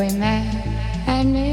we met and knew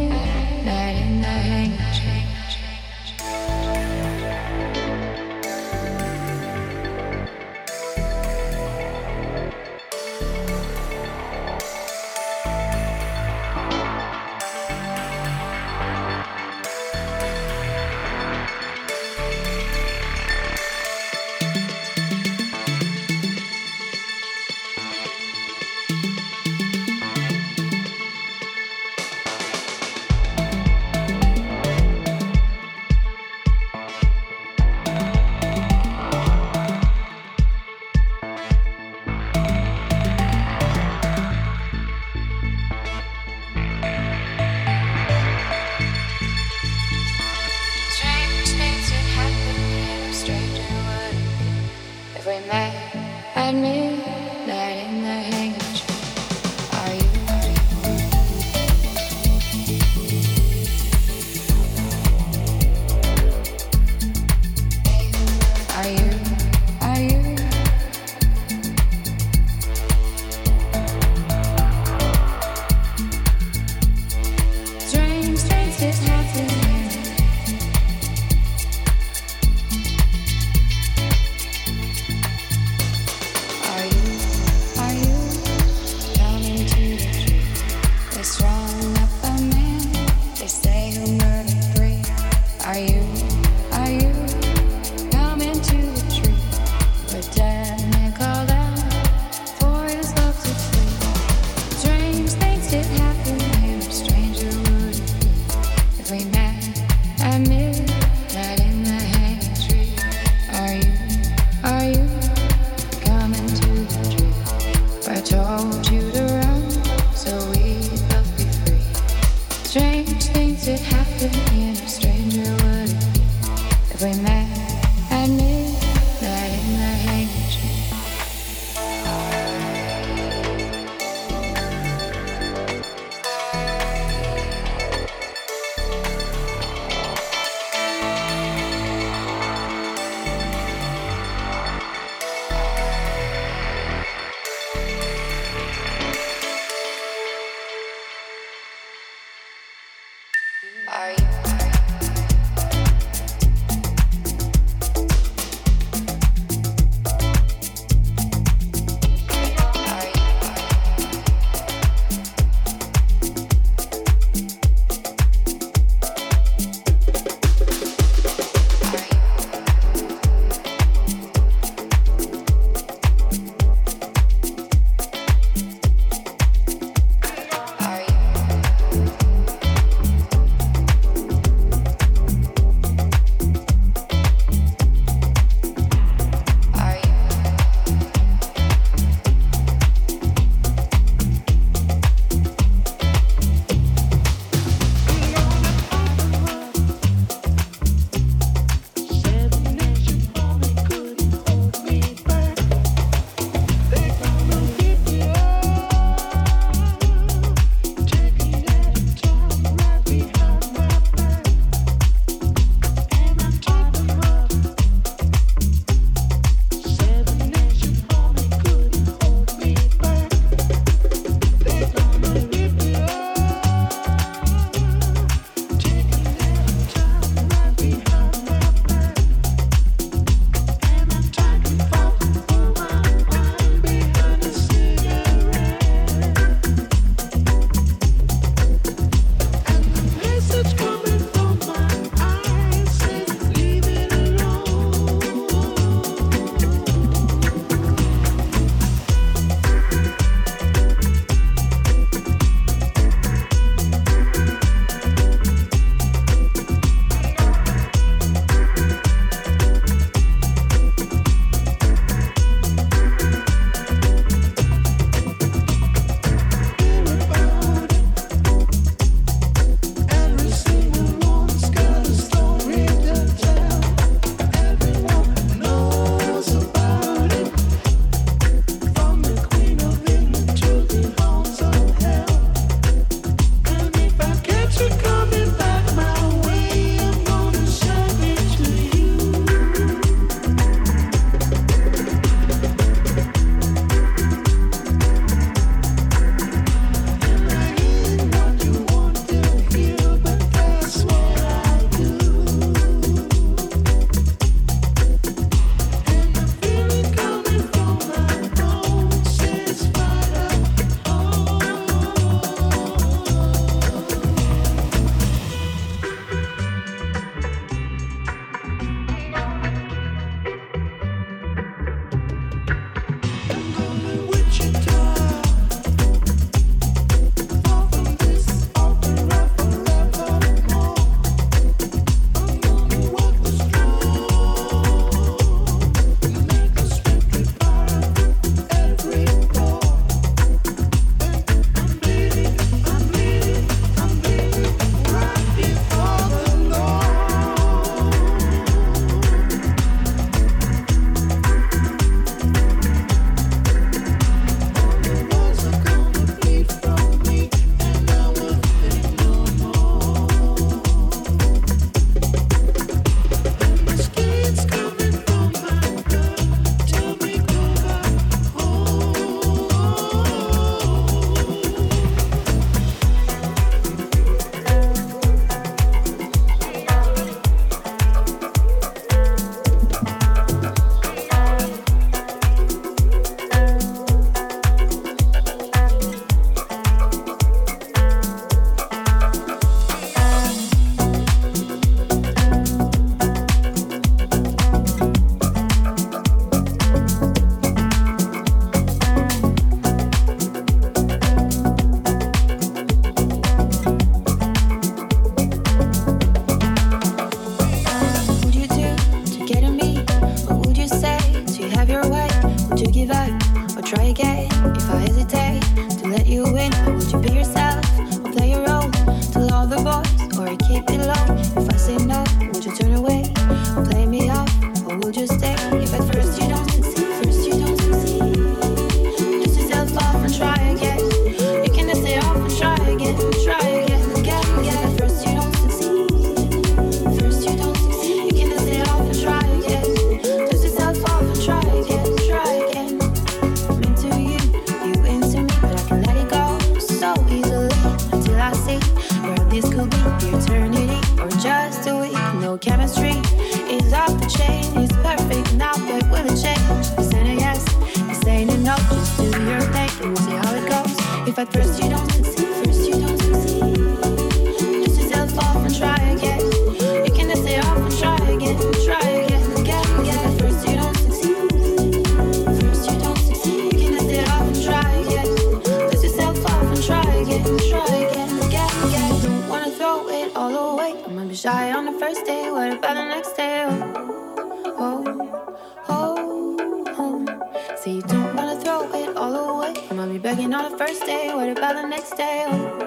I said a yes, I said a no. Just do your thing and see how it goes. If at first you don't succeed, first you don't succeed. Just yourself off and try again. You can just stay off and try again, try again, again, again. If at first you don't succeed, first you don't succeed. You can just stay off and try again. Just yourself off and try again, try again, again, again. Don't wanna throw it all away. I might be shy on the first day. What about the next? What about the next day?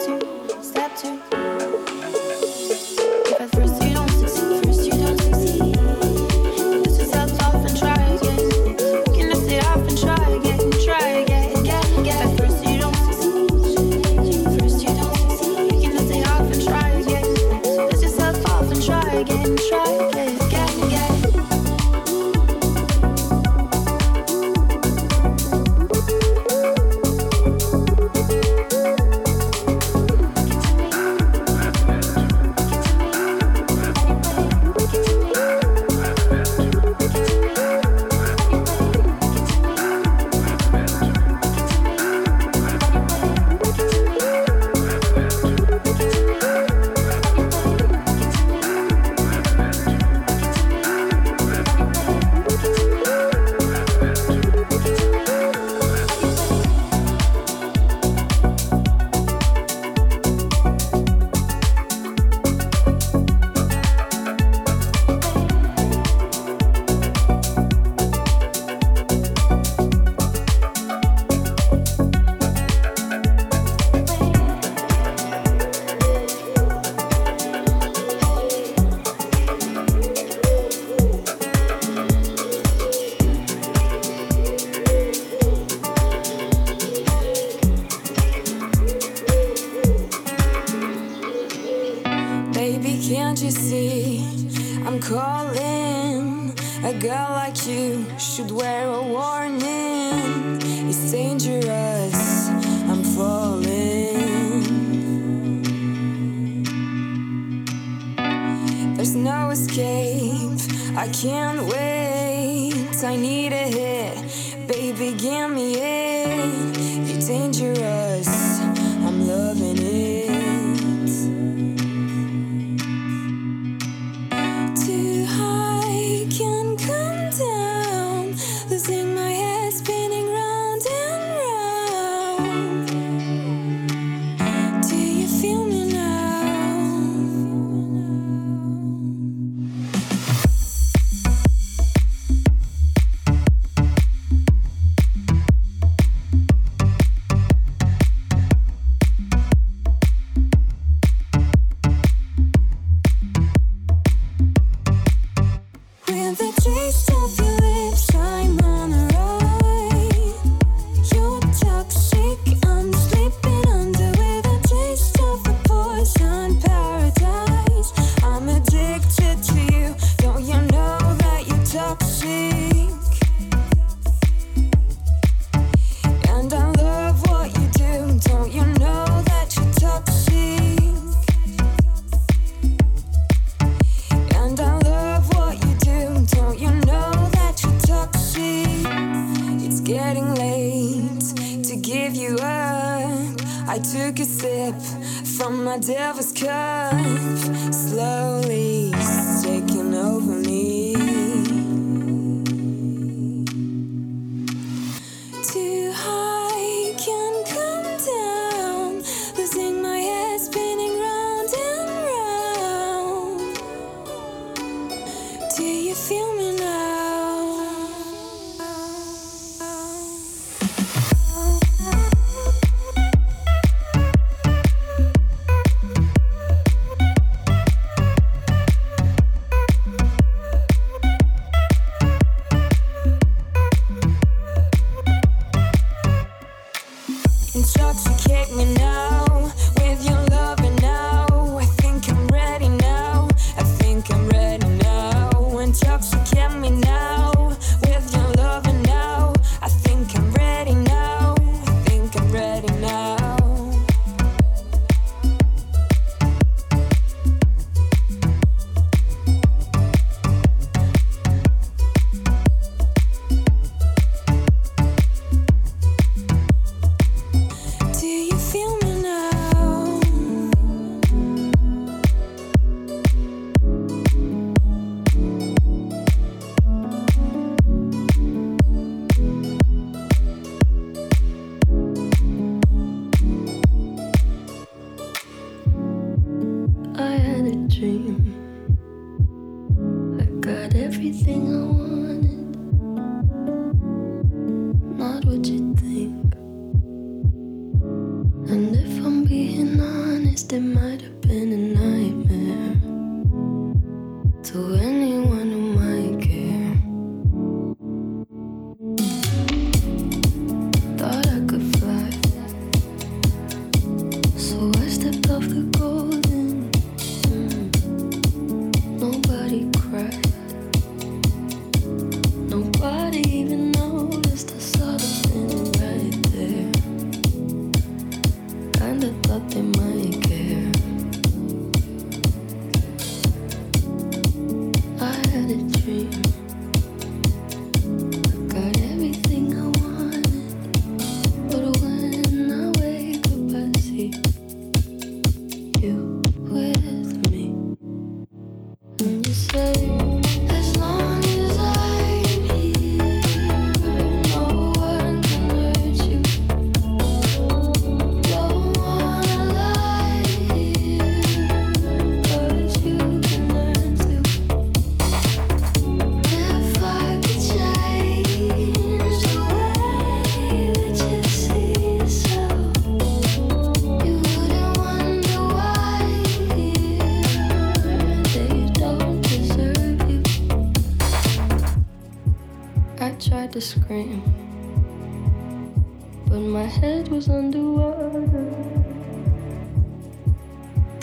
to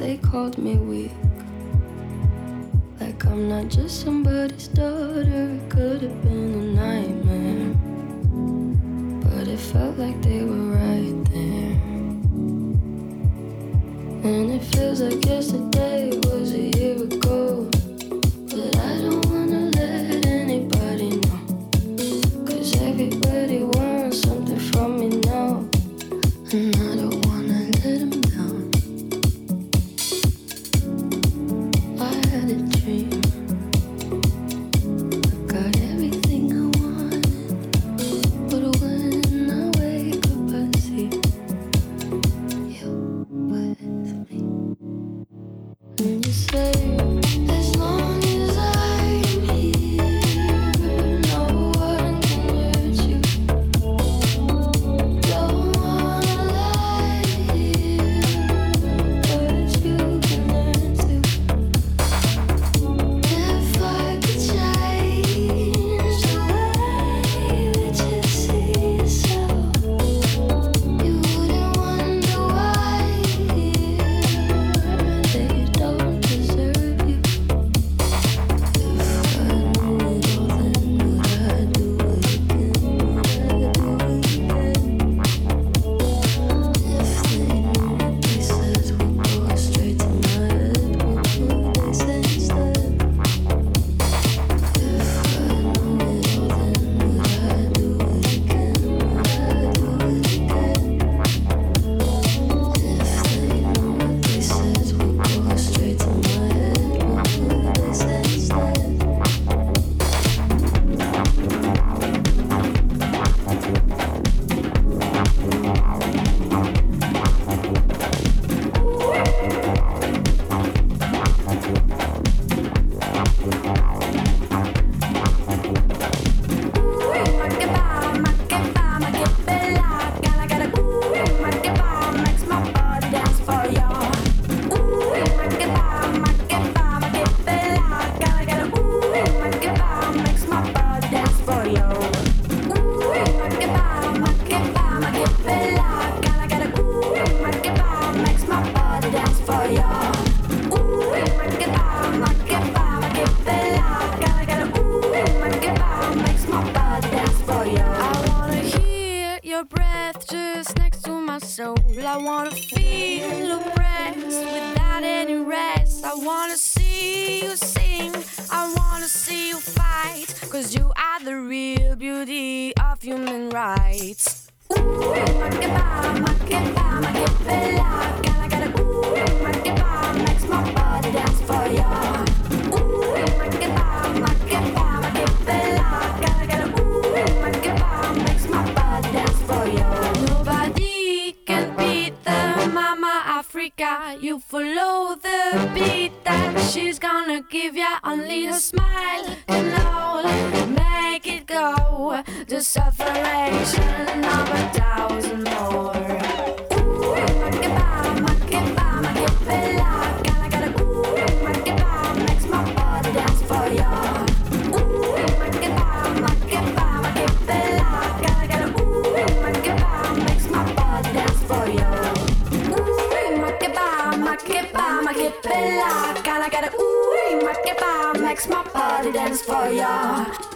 they called me weak. Like I'm not just somebody's daughter, it could have been a nightmare. But it felt like they were right there. And it feels like yesterday was a year ago. Ya.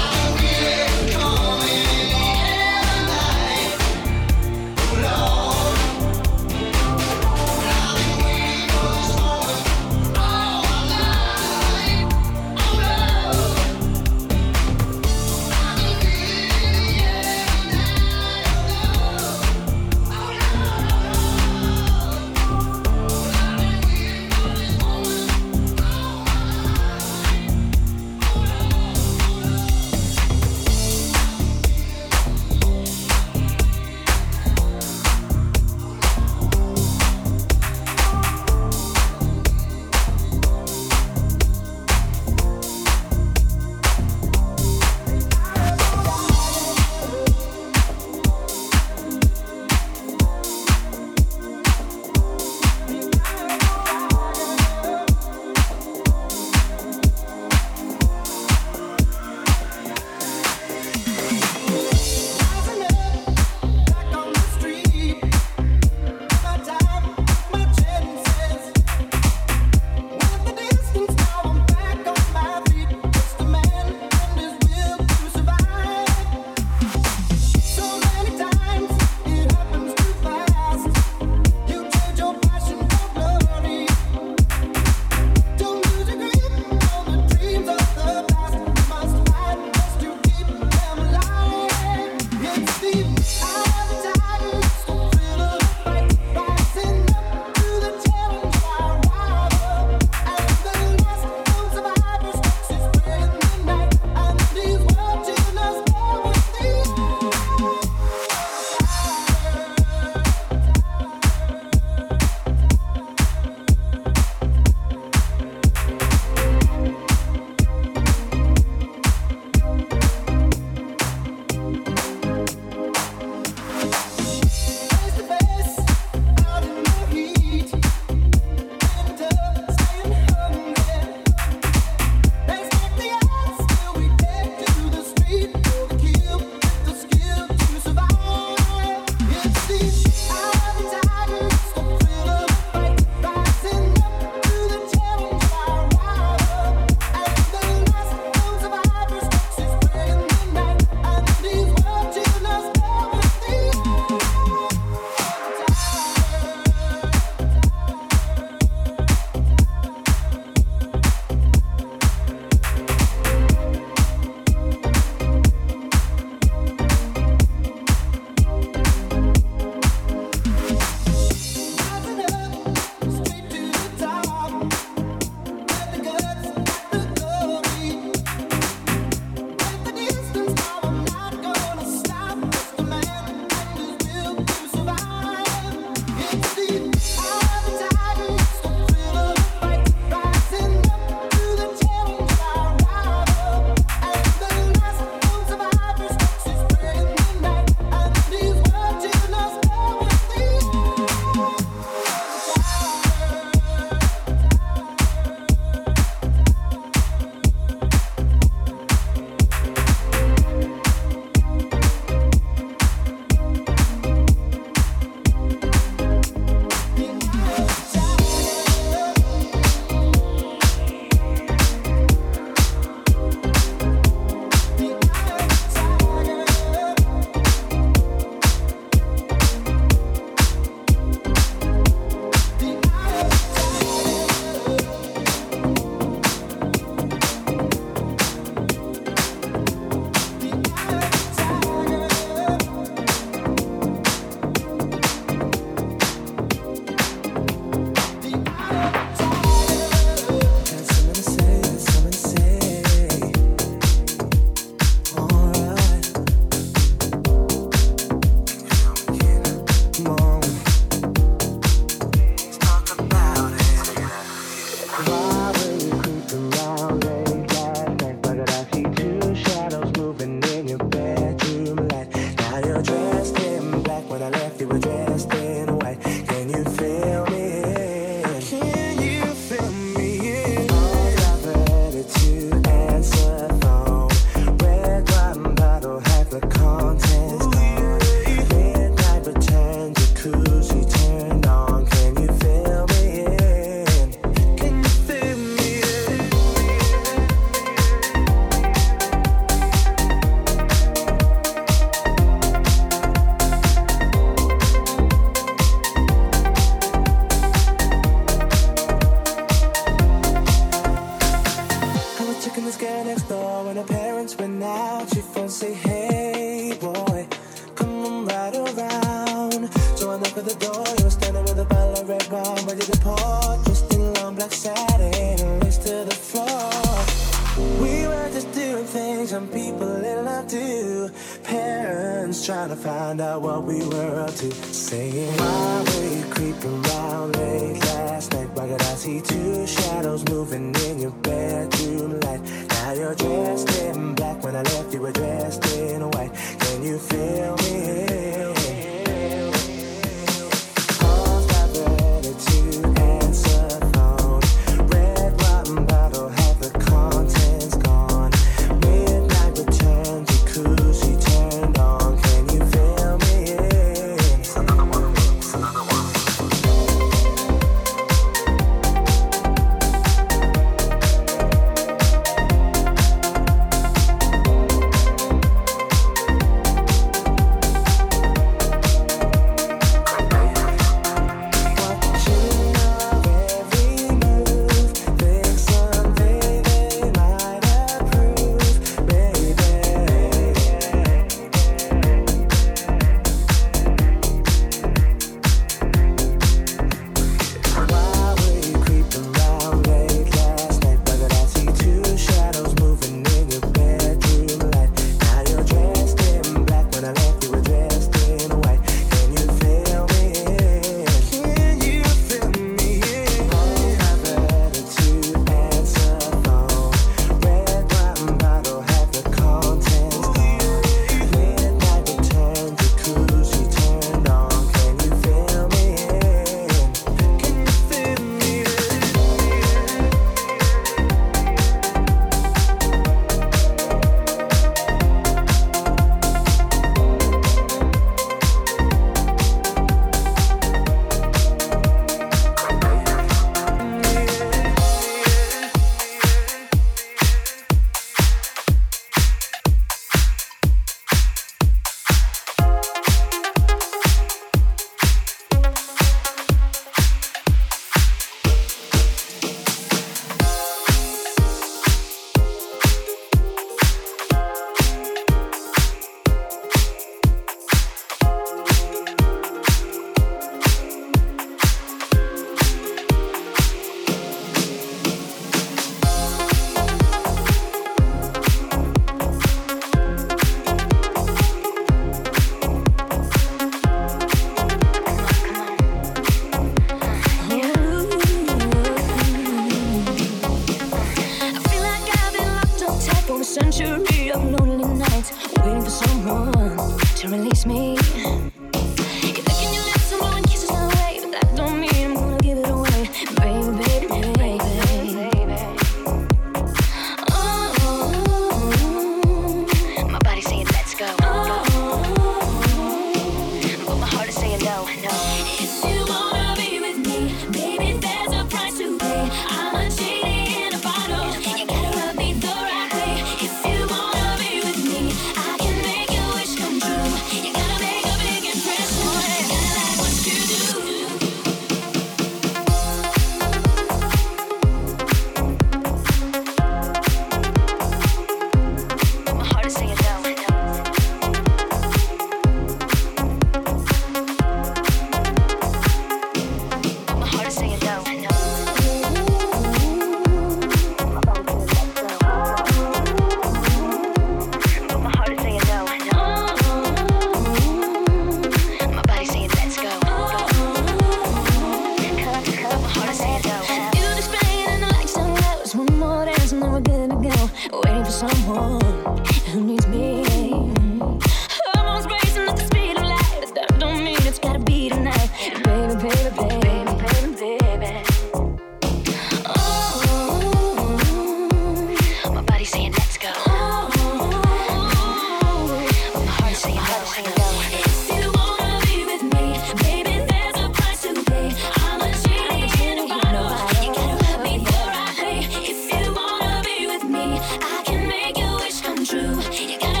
I can make your wish come true. You gotta